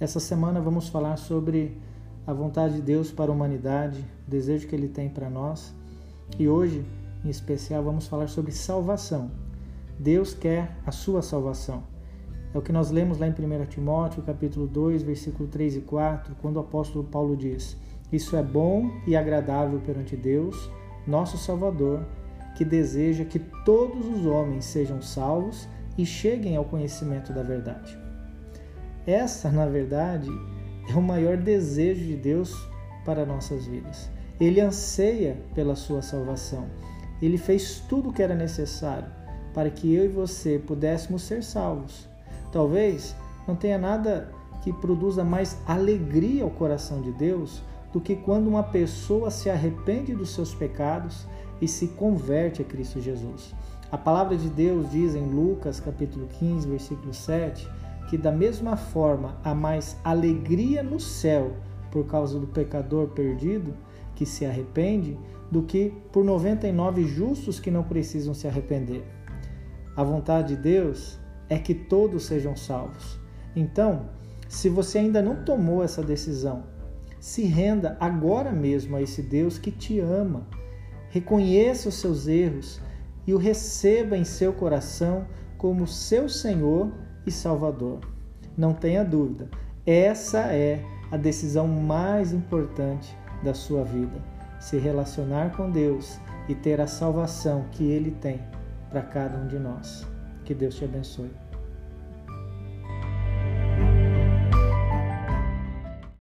Essa semana vamos falar sobre a vontade de Deus para a humanidade, o desejo que Ele tem para nós. E hoje, em especial, vamos falar sobre salvação. Deus quer a sua salvação. É o que nós lemos lá em 1 Timóteo, capítulo 2, versículo 3 e 4, quando o apóstolo Paulo diz: Isso é bom e agradável perante Deus, nosso Salvador, que deseja que todos os homens sejam salvos e cheguem ao conhecimento da verdade. Essa, na verdade, é o maior desejo de Deus para nossas vidas. Ele anseia pela sua salvação. Ele fez tudo o que era necessário para que eu e você pudéssemos ser salvos. Talvez não tenha nada que produza mais alegria ao coração de Deus do que quando uma pessoa se arrepende dos seus pecados e se converte a Cristo Jesus. A palavra de Deus diz em Lucas capítulo 15, versículo 7, que da mesma forma há mais alegria no céu por causa do pecador perdido que se arrepende do que por 99 justos que não precisam se arrepender. A vontade de Deus é que todos sejam salvos. Então, se você ainda não tomou essa decisão, se renda agora mesmo a esse Deus que te ama. Reconheça os seus erros e o receba em seu coração como seu Senhor e Salvador. Não tenha dúvida, essa é a decisão mais importante da sua vida: se relacionar com Deus e ter a salvação que Ele tem para cada um de nós. Que Deus te abençoe.